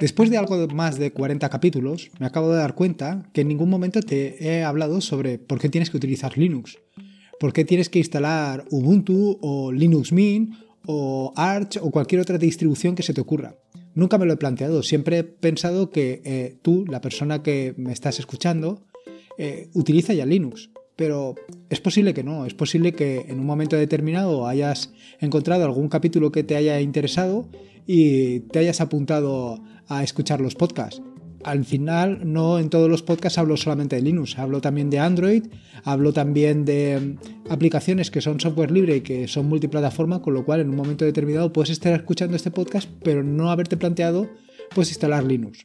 Después de algo más de 40 capítulos, me acabo de dar cuenta que en ningún momento te he hablado sobre por qué tienes que utilizar Linux. ¿Por qué tienes que instalar Ubuntu o Linux Mint o Arch o cualquier otra distribución que se te ocurra? Nunca me lo he planteado. Siempre he pensado que eh, tú, la persona que me estás escuchando, eh, utiliza ya Linux. Pero es posible que no, es posible que en un momento determinado hayas encontrado algún capítulo que te haya interesado y te hayas apuntado a escuchar los podcasts. Al final, no en todos los podcasts hablo solamente de Linux, hablo también de Android, hablo también de mm, aplicaciones que son software libre y que son multiplataforma, con lo cual en un momento determinado puedes estar escuchando este podcast, pero no haberte planteado pues instalar Linux.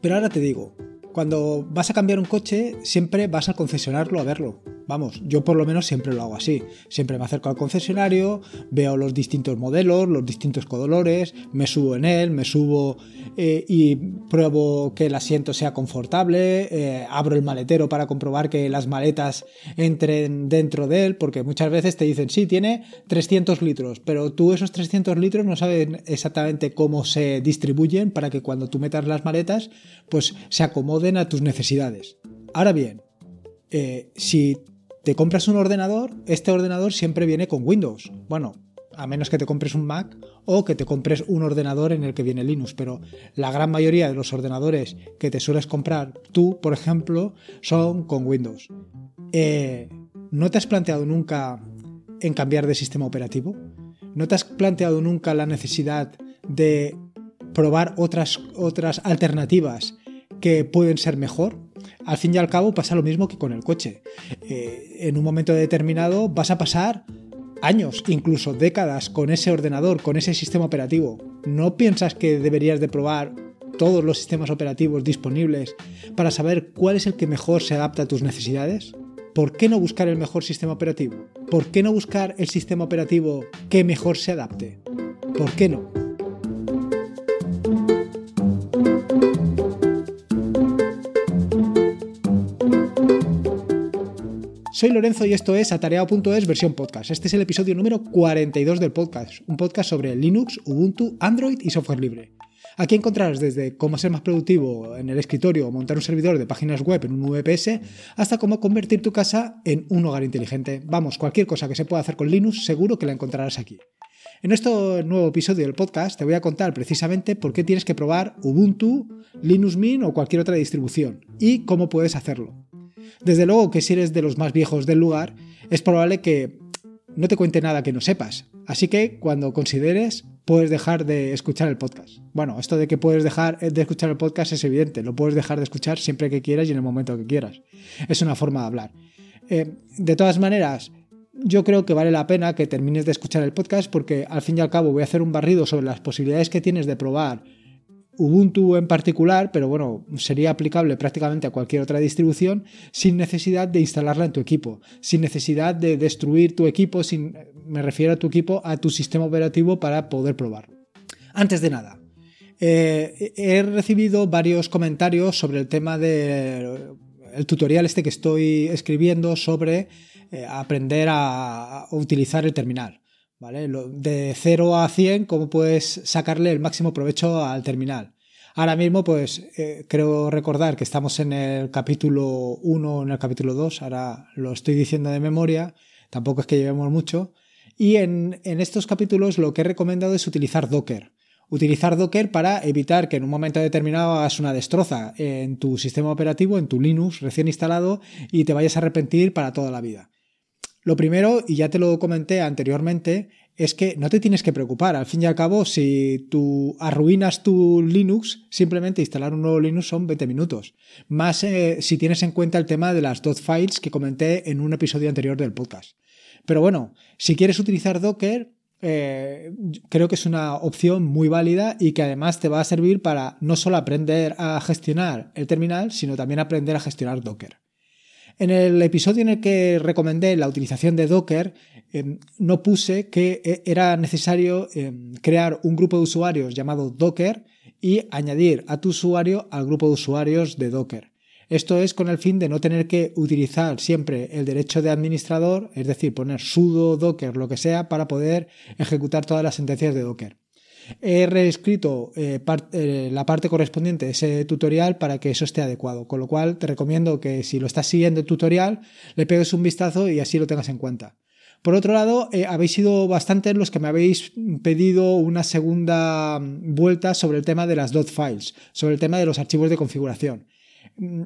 Pero ahora te digo, cuando vas a cambiar un coche, siempre vas al concesionario a verlo. Vamos, yo por lo menos siempre lo hago así. Siempre me acerco al concesionario, veo los distintos modelos, los distintos colores, me subo en él, me subo eh, y pruebo que el asiento sea confortable, eh, abro el maletero para comprobar que las maletas entren dentro de él, porque muchas veces te dicen, sí, tiene 300 litros, pero tú esos 300 litros no sabes exactamente cómo se distribuyen para que cuando tú metas las maletas, pues se acomoden a tus necesidades. Ahora bien, eh, si te compras un ordenador, este ordenador siempre viene con Windows. Bueno, a menos que te compres un Mac o que te compres un ordenador en el que viene Linux, pero la gran mayoría de los ordenadores que te sueles comprar tú, por ejemplo, son con Windows. Eh, ¿No te has planteado nunca en cambiar de sistema operativo? ¿No te has planteado nunca la necesidad de probar otras, otras alternativas que pueden ser mejor? al fin y al cabo pasa lo mismo que con el coche. Eh, en un momento determinado vas a pasar años, incluso décadas con ese ordenador, con ese sistema operativo. ¿No piensas que deberías de probar todos los sistemas operativos disponibles para saber cuál es el que mejor se adapta a tus necesidades? ¿Por qué no buscar el mejor sistema operativo? ¿Por qué no buscar el sistema operativo que mejor se adapte? ¿Por qué no? Soy Lorenzo y esto es Atareado.es versión podcast. Este es el episodio número 42 del podcast, un podcast sobre Linux, Ubuntu, Android y software libre. Aquí encontrarás desde cómo ser más productivo en el escritorio o montar un servidor de páginas web en un VPS hasta cómo convertir tu casa en un hogar inteligente. Vamos, cualquier cosa que se pueda hacer con Linux seguro que la encontrarás aquí. En este nuevo episodio del podcast te voy a contar precisamente por qué tienes que probar Ubuntu, Linux Mint o cualquier otra distribución y cómo puedes hacerlo. Desde luego que si eres de los más viejos del lugar, es probable que no te cuente nada que no sepas. Así que cuando consideres, puedes dejar de escuchar el podcast. Bueno, esto de que puedes dejar de escuchar el podcast es evidente. Lo puedes dejar de escuchar siempre que quieras y en el momento que quieras. Es una forma de hablar. Eh, de todas maneras, yo creo que vale la pena que termines de escuchar el podcast porque al fin y al cabo voy a hacer un barrido sobre las posibilidades que tienes de probar Ubuntu en particular, pero bueno, sería aplicable prácticamente a cualquier otra distribución sin necesidad de instalarla en tu equipo, sin necesidad de destruir tu equipo, sin, me refiero a tu equipo, a tu sistema operativo para poder probar. Antes de nada, eh, he recibido varios comentarios sobre el tema del tutorial este que estoy escribiendo sobre eh, aprender a utilizar el terminal. De 0 a 100, ¿cómo puedes sacarle el máximo provecho al terminal? Ahora mismo, pues eh, creo recordar que estamos en el capítulo 1 o en el capítulo 2, ahora lo estoy diciendo de memoria, tampoco es que llevemos mucho. Y en, en estos capítulos lo que he recomendado es utilizar Docker. Utilizar Docker para evitar que en un momento determinado hagas una destroza en tu sistema operativo, en tu Linux recién instalado y te vayas a arrepentir para toda la vida. Lo primero, y ya te lo comenté anteriormente, es que no te tienes que preocupar. Al fin y al cabo, si tú arruinas tu Linux, simplemente instalar un nuevo Linux son 20 minutos. Más eh, si tienes en cuenta el tema de las dot files que comenté en un episodio anterior del podcast. Pero bueno, si quieres utilizar Docker, eh, creo que es una opción muy válida y que además te va a servir para no solo aprender a gestionar el terminal, sino también aprender a gestionar Docker. En el episodio en el que recomendé la utilización de Docker, em, no puse que eh, era necesario em, crear un grupo de usuarios llamado Docker y añadir a tu usuario al grupo de usuarios de Docker. Esto es con el fin de no tener que utilizar siempre el derecho de administrador, es decir, poner sudo, docker, lo que sea, para poder ejecutar todas las sentencias de Docker. He reescrito eh, eh, la parte correspondiente de ese tutorial para que eso esté adecuado, con lo cual te recomiendo que si lo estás siguiendo el tutorial, le pegues un vistazo y así lo tengas en cuenta. Por otro lado, eh, habéis sido bastantes los que me habéis pedido una segunda vuelta sobre el tema de las dot files, sobre el tema de los archivos de configuración. Mm,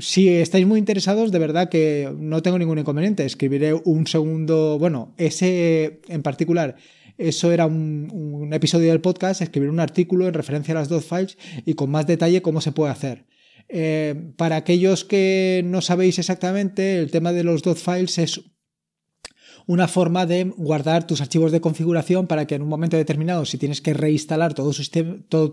si estáis muy interesados, de verdad que no tengo ningún inconveniente. Escribiré un segundo, bueno, ese en particular, eso era un, episodio del podcast, escribir un artículo en referencia a las dot files y con más detalle cómo se puede hacer. Eh, para aquellos que no sabéis exactamente, el tema de los files es una forma de guardar tus archivos de configuración para que en un momento determinado, si tienes que reinstalar todo,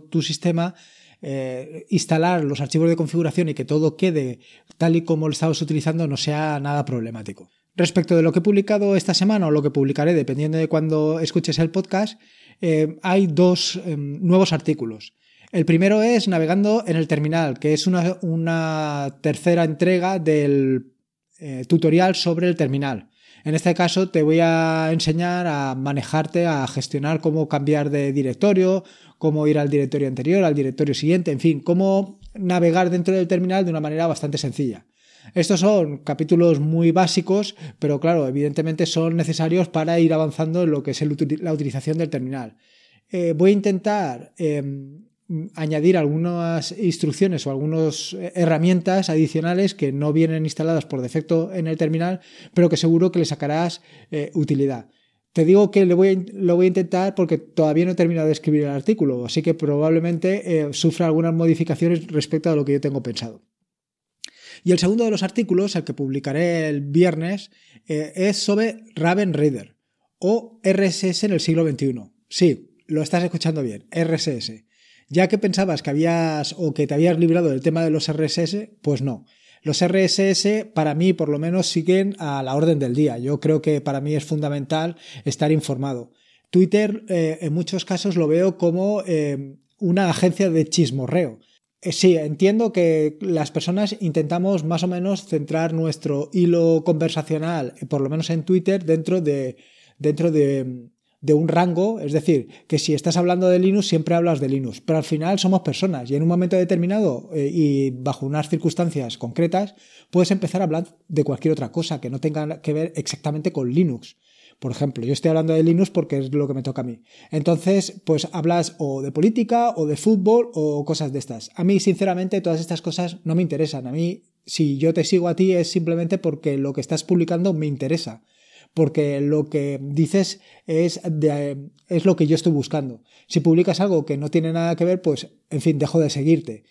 tu sistema, eh, instalar los archivos de configuración y que todo quede tal y como lo estabas utilizando no sea nada problemático. Respecto de lo que he publicado esta semana o lo que publicaré dependiendo de cuando escuches el podcast, eh, hay dos em, nuevos artículos. El primero es Navegando en el Terminal, que es una, tercera entrega del eh, tutorial sobre el terminal. En este caso te voy a enseñar a manejarte, a gestionar cómo cambiar de directorio, cómo ir al directorio anterior, al directorio siguiente, en fin, cómo navegar dentro del terminal de una manera bastante sencilla. Estos son capítulos muy básicos, pero claro, evidentemente son necesarios para ir avanzando en lo que es la utilización del terminal. Eh, voy a intentar em, añadir algunas instrucciones o algunas herramientas adicionales que no vienen instaladas por defecto en el terminal, pero que seguro que le sacarás eh, utilidad. Te digo que lo voy, a, intentar porque todavía no he terminado de escribir el artículo, así que probablemente eh, sufra algunas modificaciones respecto a lo que yo tengo pensado. Y el segundo de los artículos, el que publicaré el viernes, es sobre Raven Reader o RSS en el siglo XXI. Sí, lo estás escuchando bien, RSS. Ya que pensabas que habías o que te habías librado del tema de los RSS, pues no. Los RSS para mí por lo menos siguen a la orden del día. Yo creo que para mí es fundamental estar informado. Twitter eh, en muchos casos lo veo como eh, una agencia de chismorreo. Eh, sí, entiendo que las personas intentamos más o menos centrar nuestro hilo conversacional, por lo menos en Twitter, dentro de, dentro de, de un rango, es decir, que si estás hablando de Linux siempre hablas de Linux, pero al final somos personas y en un momento determinado eh, y bajo unas circunstancias concretas puedes empezar a hablar de cualquier otra cosa que no tenga que ver exactamente con Linux. Por ejemplo, yo estoy hablando de Linux porque es lo que me toca a mí. Entonces, pues hablas o de política o de fútbol o cosas de estas. A mí, sinceramente, todas estas cosas no me interesan. A mí, si yo te sigo a ti es simplemente porque lo que estás publicando me interesa porque lo que dices es, es lo que yo estoy buscando. Si publicas algo que no tiene nada que ver, pues, en fin, dejo de seguirte.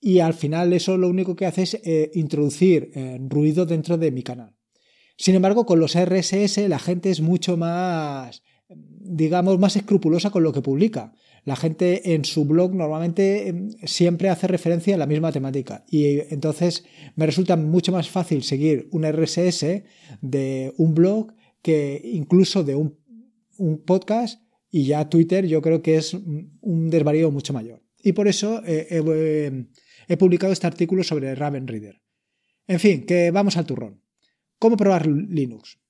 Y al final eso lo único que hace es eh, introducir eh, ruido dentro de mi canal. Sin embargo, con los RSS la gente es mucho más, digamos, más escrupulosa con lo que publica. La gente en su blog normalmente em, siempre hace referencia a la misma temática y entonces me resulta mucho más fácil seguir un RSS de un blog que incluso de un, podcast y ya Twitter yo creo que es un desvarío mucho mayor. Y por eso he publicado este artículo sobre Raven Reader. En fin, que vamos al turrón. ¿Cómo probar Linux?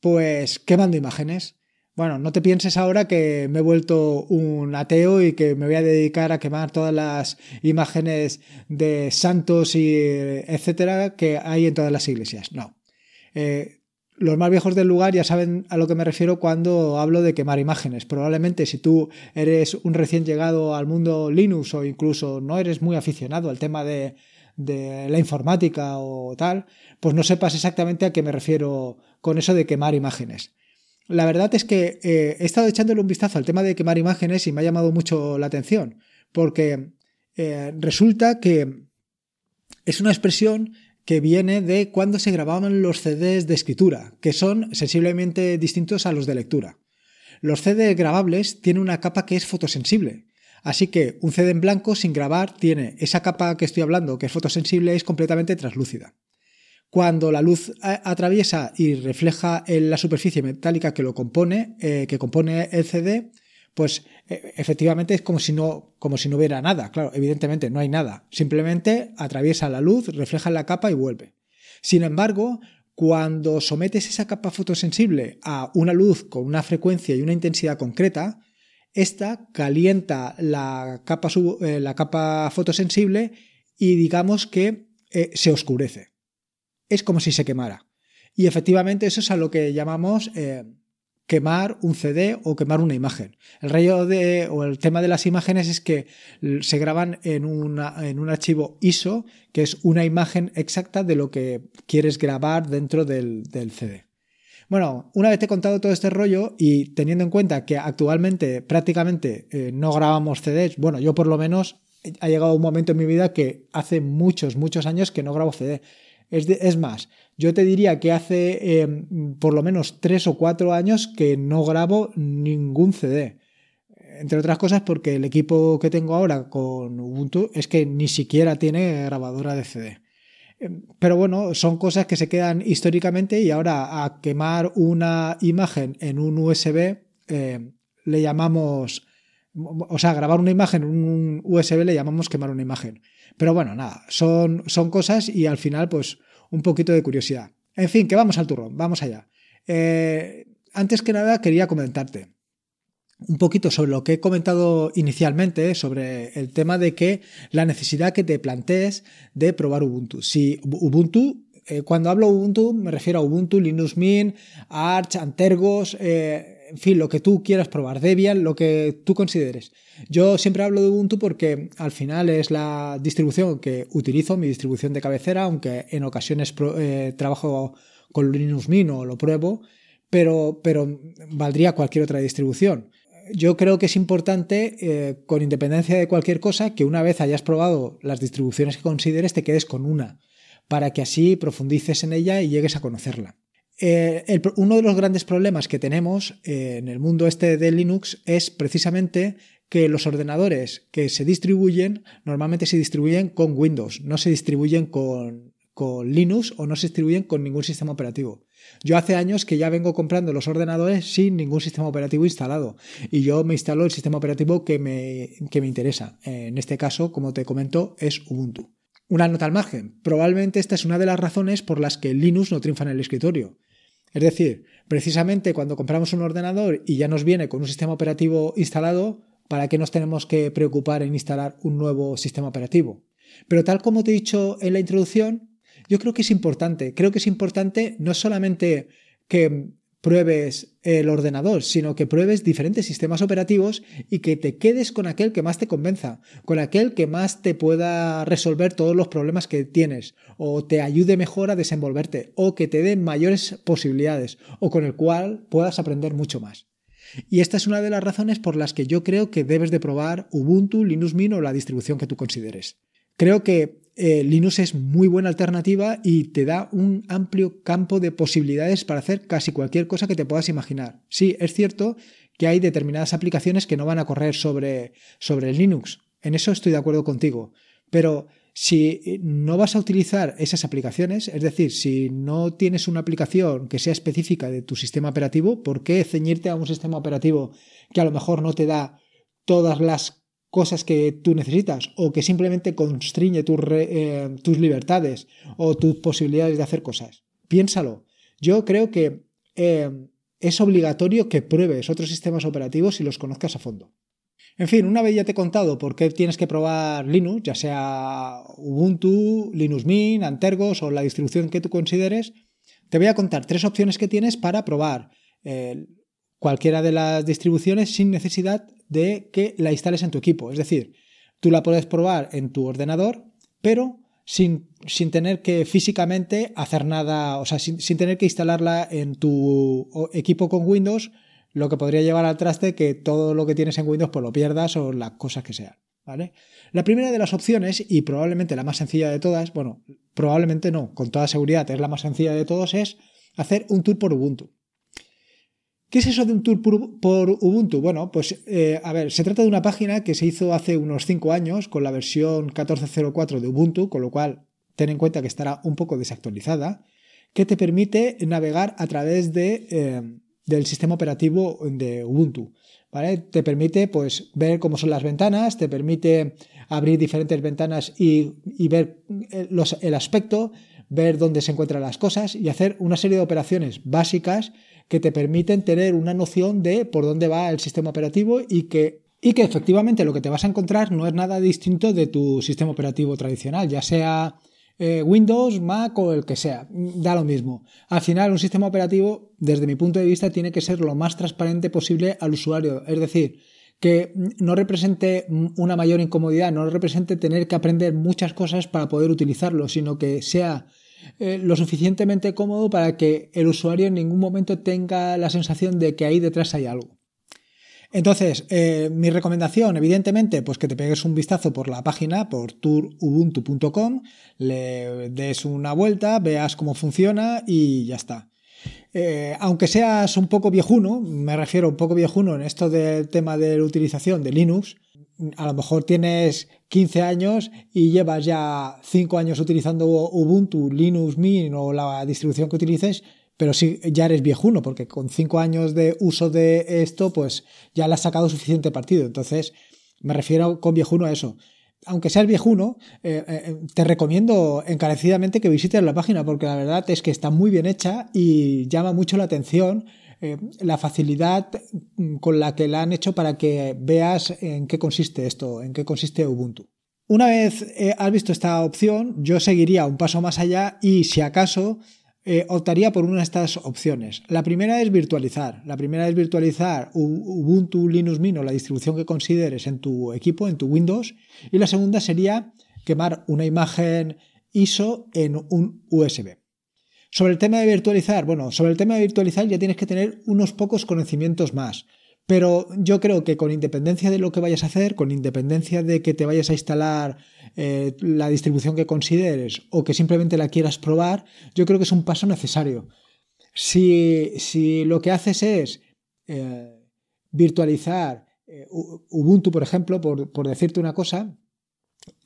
Pues quemando imágenes. Bueno, no te pienses ahora que me he vuelto un ateo y que me voy a dedicar a quemar todas las imágenes de santos y etcétera que hay en todas las iglesias. No. Eh, los más viejos del lugar ya saben a lo que me refiero cuando hablo de quemar imágenes. Probablemente si tú eres un recién llegado al mundo Linux o incluso no eres muy aficionado al tema de, la informática o tal, pues no sepas exactamente a qué me refiero con eso de quemar imágenes. La verdad es que eh, he estado echándole un vistazo al tema de quemar imágenes y me ha llamado mucho la atención, porque eh, resulta que es una expresión que viene de cuando se grababan los CDs de escritura, que son sensiblemente distintos a los de lectura. Los CDs grabables tienen una capa que es fotosensible, así que un CD en blanco sin grabar tiene esa capa que estoy hablando, que es fotosensible, es completamente translúcida. Cuando la luz atraviesa y refleja en la superficie metálica que lo compone, eh, que compone el CD, pues e, efectivamente es como si no como si no hubiera nada. Claro, evidentemente no hay nada. Simplemente atraviesa la luz, refleja la capa y vuelve. Sin embargo, cuando sometes esa capa fotosensible a una luz con una frecuencia y una intensidad concreta, esta calienta la capa, eh, la capa fotosensible y digamos que eh, se oscurece. Es como si se quemara. Y efectivamente eso es a lo que llamamos eh, quemar un CD o quemar una imagen. El rollo de, o el tema de las imágenes es que se graban en un archivo ISO, que es una imagen exacta de lo que quieres grabar dentro del, CD. Bueno, una vez te he contado todo este rollo y teniendo en cuenta que actualmente prácticamente eh, no grabamos CDs, bueno, yo por lo menos ha llegado un momento en mi vida que hace muchos, muchos años que no grabo CD. Es, es más, yo te diría que hace em, por lo menos tres o cuatro años que no grabo ningún CD. Entre otras cosas porque el equipo que tengo ahora con Ubuntu es que ni siquiera tiene grabadora de CD. Em, pero bueno, son cosas que se quedan históricamente y ahora a quemar una imagen en un USB em, le llamamos, o sea, grabar una imagen en un USB le llamamos quemar una imagen. Pero bueno, nada, son, son cosas y al final pues un poquito de curiosidad. En fin, que vamos al turrón, vamos allá. Eh, antes que nada quería comentarte un poquito sobre lo que he comentado inicialmente, sobre el tema de que la necesidad que te plantees de probar Ubuntu. Si Ubuntu, eh, cuando hablo Ubuntu me refiero a Ubuntu, Linux Mint, Arch, Antergos, eh, en fin, lo que tú quieras probar, Debian, lo que tú consideres. Yo siempre hablo de Ubuntu porque al final es la distribución que utilizo, mi distribución de cabecera, aunque en ocasiones eh, trabajo con Linux Mint o lo pruebo, pero, pero valdría cualquier otra distribución. Yo creo que es importante, eh, con independencia de cualquier cosa, que una vez hayas probado las distribuciones que consideres, te quedes con una, para que así profundices en ella y llegues a conocerla. Eh, uno de los grandes problemas que tenemos eh, en el mundo este de Linux es precisamente que los ordenadores que se distribuyen normalmente se distribuyen con Windows, no se distribuyen con, con Linux o no se distribuyen con ningún sistema operativo. Yo hace años que ya vengo comprando los ordenadores sin ningún sistema operativo instalado y yo me instalo el sistema operativo que me, que me interesa. En este caso, como te comento, es Ubuntu. Una nota al margen. Probablemente esta es una de las razones por las que Linux no triunfa en el escritorio. Es decir, precisamente cuando compramos un ordenador y ya nos viene con un sistema operativo instalado, ¿para qué nos tenemos que preocupar en instalar un nuevo sistema operativo? Pero tal como te he dicho en la introducción, yo creo que es importante. Creo que es importante no solamente que pruebes el ordenador, sino que pruebes diferentes sistemas operativos y que te quedes con aquel que más te convenza, con aquel que más te pueda resolver todos los problemas que tienes, o te ayude mejor a desenvolverte, o que te dé mayores posibilidades, o con el cual puedas aprender mucho más. Y esta es una de las razones por las que yo creo que debes de probar Ubuntu, Linux Mint o la distribución que tú consideres. Creo que eh, Linux es muy buena alternativa y te da un amplio campo de posibilidades para hacer casi cualquier cosa que te puedas imaginar. Sí, es cierto que hay determinadas aplicaciones que no van a correr sobre, sobre Linux. En eso estoy de acuerdo contigo. Pero si no vas a utilizar esas aplicaciones, es decir, si no tienes una aplicación que sea específica de tu sistema operativo, ¿por qué ceñirte a un sistema operativo que a lo mejor no te da todas las cosas que tú necesitas o que simplemente constriñe eh, tus libertades o tus posibilidades de hacer cosas. Piénsalo. Yo creo que eh, es obligatorio que pruebes otros sistemas operativos y los conozcas a fondo. En fin, una vez ya te he contado por qué tienes que probar Linux, ya sea Ubuntu, Linux Mint, Antergos o la distribución que tú consideres, te voy a contar tres opciones que tienes para probar eh, cualquiera de las distribuciones sin necesidad de que la instales en tu equipo. Es decir, tú la puedes probar en tu ordenador, pero sin, sin tener que físicamente hacer nada, o sea, sin, tener que instalarla en tu equipo con Windows, lo que podría llevar al traste que todo lo que tienes en Windows pues lo pierdas o las cosas que sean. ¿Vale? La primera de las opciones, y probablemente la más sencilla de todas, bueno, probablemente no, con toda seguridad es la más sencilla de todos, es hacer un tour por Ubuntu. ¿Qué es eso de un tour por Ubuntu? Bueno, pues eh, a ver, se trata de una página que se hizo hace unos 5 años con la versión 14.04 de Ubuntu, con lo cual ten en cuenta que estará un poco desactualizada, que te permite navegar a través de, eh, del sistema operativo de Ubuntu. ¿vale? Te permite pues, ver cómo son las ventanas, te permite abrir diferentes ventanas y, ver eh, el aspecto, ver dónde se encuentran las cosas y hacer una serie de operaciones básicas que te permiten tener una noción de por dónde va el sistema operativo y que, y que efectivamente lo que te vas a encontrar no es nada distinto de tu sistema operativo tradicional, ya sea eh, Windows, Mac o el que sea, da lo mismo. Al final, un sistema operativo, desde mi punto de vista, tiene que ser lo más transparente posible al usuario. Es decir, que no represente una mayor incomodidad, no represente tener que aprender muchas cosas para poder utilizarlo, sino que sea eh, lo suficientemente cómodo para que el usuario en ningún momento tenga la sensación de que ahí detrás hay algo. Entonces, eh, mi recomendación, evidentemente, pues que te pegues un vistazo por la página, por tourubuntu.com, le des una vuelta, veas cómo funciona y ya está. Eh, aunque seas un poco viejuno, me refiero un poco viejuno en esto del tema de la utilización de Linux, a lo mejor tienes 15 años y llevas ya 5 años utilizando Ubuntu, Linux Mint o la distribución que utilices, pero si ya eres viejuno, porque con 5 años de uso de esto, pues ya le has sacado suficiente partido. Entonces, me refiero con viejuno a eso. Aunque seas viejuno, eh, eh, te recomiendo encarecidamente que visites la página, porque la verdad es que está muy bien hecha y llama mucho la atención eh, la facilidad mm, con la que la han hecho para que veas en qué consiste esto, en qué consiste Ubuntu. Una vez eh, has visto esta opción, yo seguiría un paso más allá y si acaso eh, optaría por una de estas opciones. La primera es virtualizar. La primera es virtualizar Ubuntu Linux Mint o la distribución que consideres en tu equipo, en tu Windows. Y la segunda sería quemar una imagen ISO en un USB. Sobre el tema de virtualizar, bueno, sobre el tema de virtualizar ya tienes que tener unos pocos conocimientos más. Pero yo creo que con independencia de lo que vayas a hacer, con independencia de que te vayas a instalar eh, la distribución que consideres o que simplemente la quieras probar, yo creo que es un paso necesario. Si, lo que haces es eh, virtualizar eh, Ubuntu, por ejemplo, por, por decirte una cosa,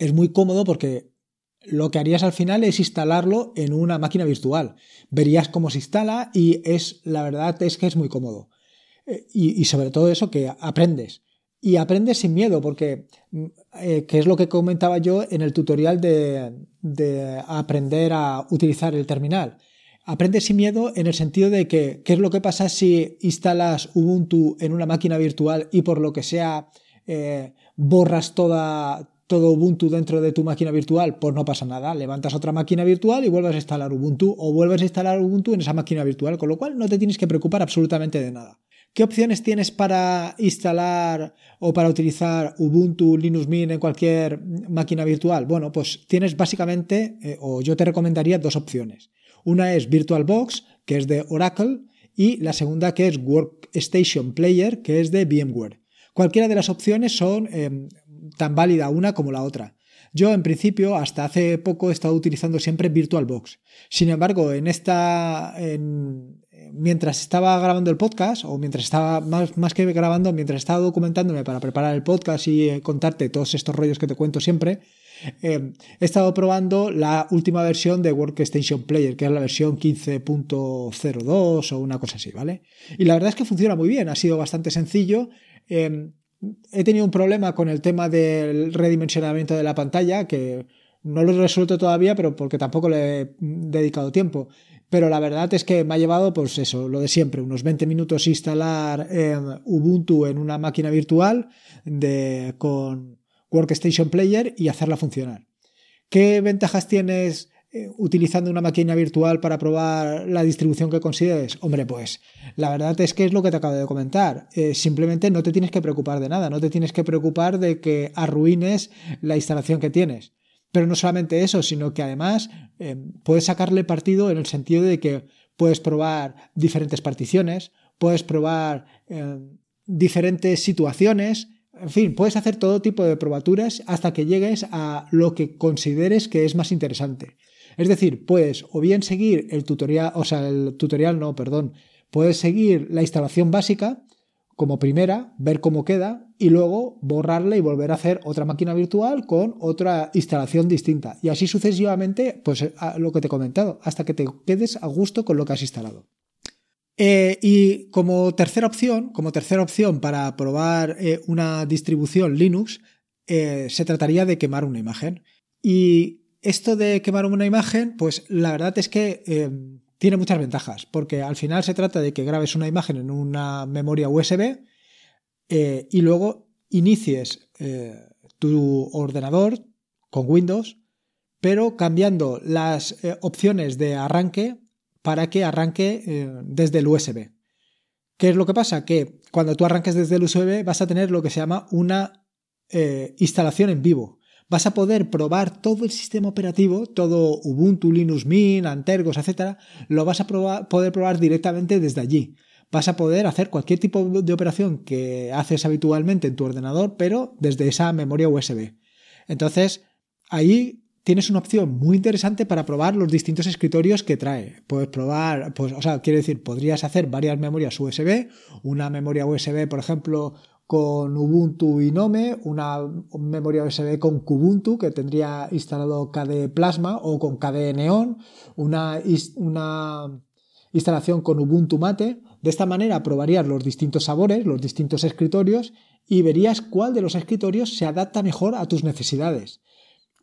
es muy cómodo porque lo que harías al final es instalarlo en una máquina virtual. Verías cómo se instala y es, la verdad es que es muy cómodo. Eh, y, sobre todo eso que aprendes. Y aprendes sin miedo, porque, mm, eh, que es lo que comentaba yo en el tutorial de, de aprender a utilizar el terminal. Aprendes sin miedo en el sentido de que, ¿qué es lo que pasa si instalas Ubuntu en una máquina virtual y por lo que sea eh, borras toda, todo Ubuntu dentro de tu máquina virtual, pues no pasa nada. Levantas otra máquina virtual y vuelves a instalar Ubuntu o vuelves a instalar Ubuntu en esa máquina virtual, con lo cual no te tienes que preocupar absolutamente de nada. ¿Qué opciones tienes para instalar o para utilizar Ubuntu, Linux Mint en cualquier máquina virtual? Bueno, pues tienes básicamente, eh, o yo te recomendaría dos opciones. Una es VirtualBox, que es de Oracle, y la segunda que es Workstation Player, que es de VMware. Cualquiera de las opciones son em, tan válida una como la otra. Yo, en principio, hasta hace poco he estado utilizando siempre VirtualBox. Sin embargo, en esta. mientras estaba grabando el podcast, o mientras estaba, más, más, que grabando, mientras estaba documentándome para preparar el podcast y eh, contarte todos estos rollos que te cuento siempre, eh, he estado probando la última versión de Workstation Player, que es la versión 15.02 o una cosa así, ¿vale? Y la verdad es que funciona muy bien, ha sido bastante sencillo. Eh, he tenido un problema con el tema del redimensionamiento de la pantalla, que no lo he resuelto todavía, pero porque tampoco le he dedicado tiempo. Pero la verdad es que me ha llevado, pues eso, lo de siempre, unos 20 minutos instalar Ubuntu en una máquina virtual de, con Workstation Player y hacerla funcionar. ¿Qué ventajas tienes utilizando una máquina virtual para probar la distribución que consideres? Hombre, pues la verdad es que es lo que te acabo de comentar. Eh, simplemente no te tienes que preocupar de nada, no te tienes que preocupar de que arruines la instalación que tienes. Pero no solamente eso, sino que además eh, puedes sacarle partido en el sentido de que puedes probar diferentes particiones, puedes probar diferentes situaciones, en fin, puedes hacer todo tipo de probaturas hasta que llegues a lo que consideres que es más interesante. Es decir, puedes o bien seguir el tutorial, o sea, el tutorial no, perdón, puedes seguir la instalación básica como primera, ver cómo queda y luego borrarla y volver a hacer otra máquina virtual con otra instalación distinta. Y así sucesivamente, pues lo que te he comentado, hasta que te quedes a gusto con lo que has instalado. Eh, y como tercera opción, como tercera opción para probar eh, una distribución Linux, eh, se trataría de quemar una imagen. Y esto de quemar una imagen, pues la verdad es que eh, tiene muchas ventajas, porque al final se trata de que grabes una imagen en una memoria USB eh, y luego inicies eh, tu ordenador con Windows, pero cambiando las opciones de arranque para que arranque desde el USB. ¿Qué es lo que pasa? Que cuando tú arranques desde el USB vas a tener lo que se llama una instalación en vivo vas a poder probar todo el sistema operativo, todo Ubuntu, Linux Mint, Antergos, etcétera, lo vas a poder probar directamente desde allí. Vas a poder hacer cualquier tipo de operación que haces habitualmente en tu ordenador, pero desde esa memoria USB. Entonces, ahí tienes una opción muy interesante para probar los distintos escritorios que trae. Puedes probar, pues, o sea, quiere decir, podrías hacer varias memorias USB, una memoria USB, por ejemplo, con Ubuntu y Nome, una memoria USB con Kubuntu que tendría instalado KDE Plasma o con KDE Neon, una, una instalación con Ubuntu Mate. De esta manera probarías los distintos sabores, los distintos escritorios y verías cuál de los escritorios se adapta mejor a tus necesidades.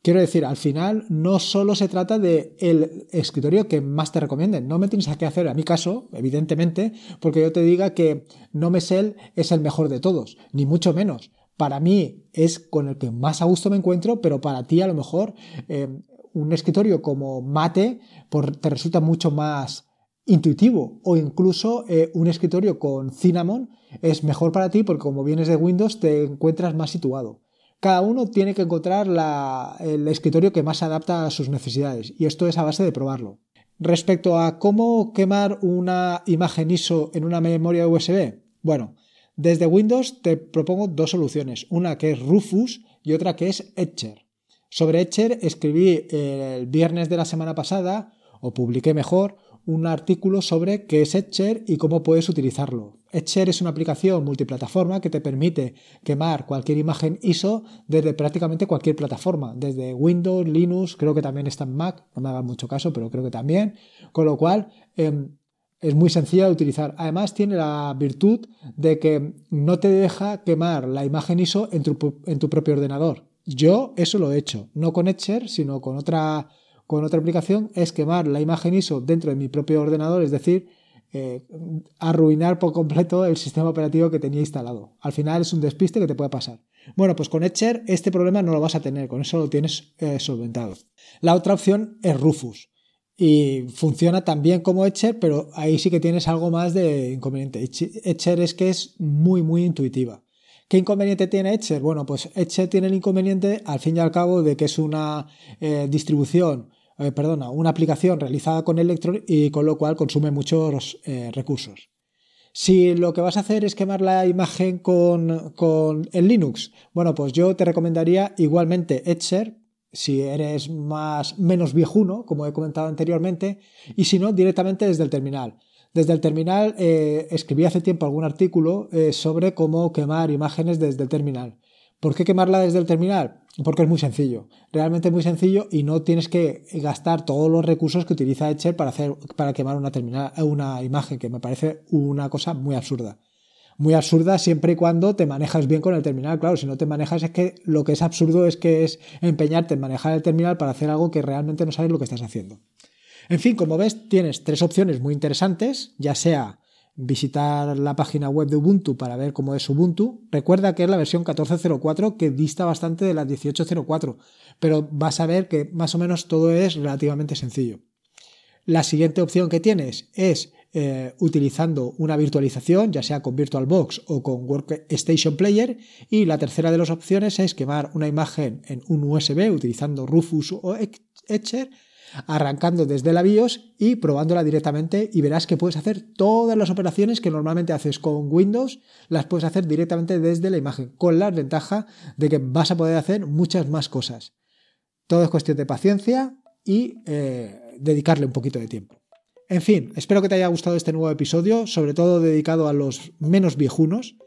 Quiero decir, al final no solo se trata de el escritorio que más te recomienden. No me tienes que hacer, a mi caso, evidentemente, porque yo te diga que Nomesel es el mejor de todos, ni mucho menos. Para mí es con el que más a gusto me encuentro, pero para ti a lo mejor eh, un escritorio como Mate te resulta mucho más intuitivo o incluso eh, un escritorio con Cinnamon es mejor para ti porque como vienes de Windows te encuentras más situado. Cada uno tiene que encontrar el escritorio que más adapta a sus necesidades y esto es a base de probarlo. Respecto a cómo quemar una imagen ISO en una memoria USB, bueno, desde Windows te propongo dos soluciones, una que es Rufus y otra que es Etcher. Sobre Etcher escribí el viernes de la semana pasada, o publiqué mejor, un artículo sobre qué es Etcher y cómo puedes utilizarlo. Etcher es una aplicación multiplataforma que te permite quemar cualquier imagen ISO desde prácticamente cualquier plataforma, desde Windows, Linux, creo que también está en Mac, no me hagan mucho caso, pero creo que también, con lo cual em, es muy sencilla de utilizar. Además tiene la virtud de que no te deja quemar la imagen ISO en tu, en tu propio ordenador. Yo eso lo he hecho, no con Etcher, sino con otra con otra aplicación es quemar la imagen ISO dentro de mi propio ordenador, es decir, eh, arruinar por completo el sistema operativo que tenía instalado. Al final es un despiste que te puede pasar. Bueno, pues con Etcher este problema no lo vas a tener, con eso lo tienes eh, solventado. La otra opción es Rufus y funciona también como Etcher, pero ahí sí que tienes algo más de inconveniente. Etcher es que es muy, muy intuitiva. ¿Qué inconveniente tiene Etcher? Bueno, pues Etcher tiene el inconveniente, al fin y al cabo, de que es una eh, distribución eh, perdona, una aplicación realizada con Electron y con lo cual consume muchos eh, recursos. Si lo que vas a hacer es quemar la imagen con, con el Linux, bueno, pues yo te recomendaría igualmente Etcher, si eres más menos viejuno, como he comentado anteriormente, y si no, directamente desde el terminal. Desde el terminal eh, escribí hace tiempo algún artículo sobre cómo quemar imágenes desde el terminal. ¿Por qué quemarla desde el terminal? Porque es muy sencillo, realmente muy sencillo y no tienes que gastar todos los recursos que utiliza Etcher para, hacer, para quemar una, terminal, una imagen, que me parece una cosa muy absurda. Muy absurda siempre y cuando te manejas bien con el terminal. Claro, si no te manejas es que lo que es absurdo es que es empeñarte en manejar el terminal para hacer algo que realmente no sabes lo que estás haciendo. En fin, como ves, tienes tres opciones muy interesantes, ya sea visitar la página web de Ubuntu para ver cómo es Ubuntu. Recuerda que es la versión 14.04 que dista bastante de la 18.04, pero vas a ver que más o menos todo es relativamente sencillo. La siguiente opción que tienes es eh, utilizando una virtualización, ya sea con VirtualBox o con Workstation Player. Y la tercera de las opciones es quemar una imagen en un USB utilizando Rufus o Etcher arrancando desde la BIOS y probándola directamente y verás que puedes hacer todas las operaciones que normalmente haces con Windows, las puedes hacer directamente desde la imagen, con la ventaja de que vas a poder hacer muchas más cosas. Todo es cuestión de paciencia y eh, dedicarle un poquito de tiempo. En fin, espero que te haya gustado este nuevo episodio, sobre todo dedicado a los menos viejunos,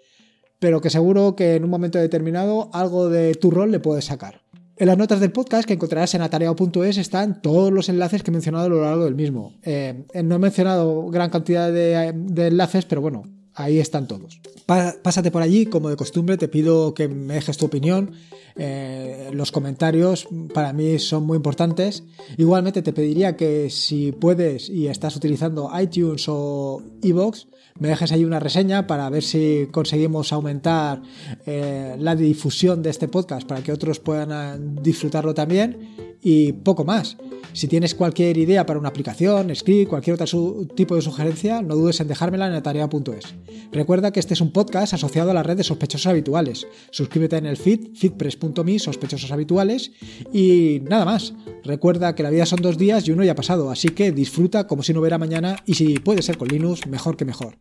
pero que seguro que en un momento determinado algo de tu rol le puedes sacar. En las notas del podcast que encontrarás en atareado.es están todos los enlaces que he mencionado a lo largo del mismo. Eh, no he mencionado gran cantidad de, enlaces, pero bueno, ahí están todos. Pásate por allí, como de costumbre, te pido que me dejes tu opinión. Eh, los comentarios para mí son muy importantes. Igualmente te pediría que si puedes y estás utilizando iTunes o iVoox, me dejes ahí una reseña para ver si conseguimos aumentar eh, la difusión de este podcast para que otros puedan eh, disfrutarlo también y poco más. Si tienes cualquier idea para una aplicación, script, cualquier otro tipo de sugerencia, no dudes en dejármela en tarea.es. Recuerda que este es un podcast asociado a la red de sospechosos habituales. Suscríbete en el feed, feedpress.me, sospechosos habituales. Y nada más. Recuerda que la vida son dos días y uno ya ha pasado, así que disfruta como si no hubiera mañana y si puede ser con Linux, mejor que mejor.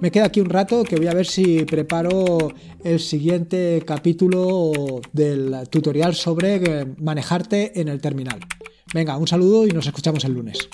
Me queda aquí un rato que voy a ver si preparo el siguiente capítulo del tutorial sobre manejarte en el terminal. Venga, un saludo y nos escuchamos el lunes.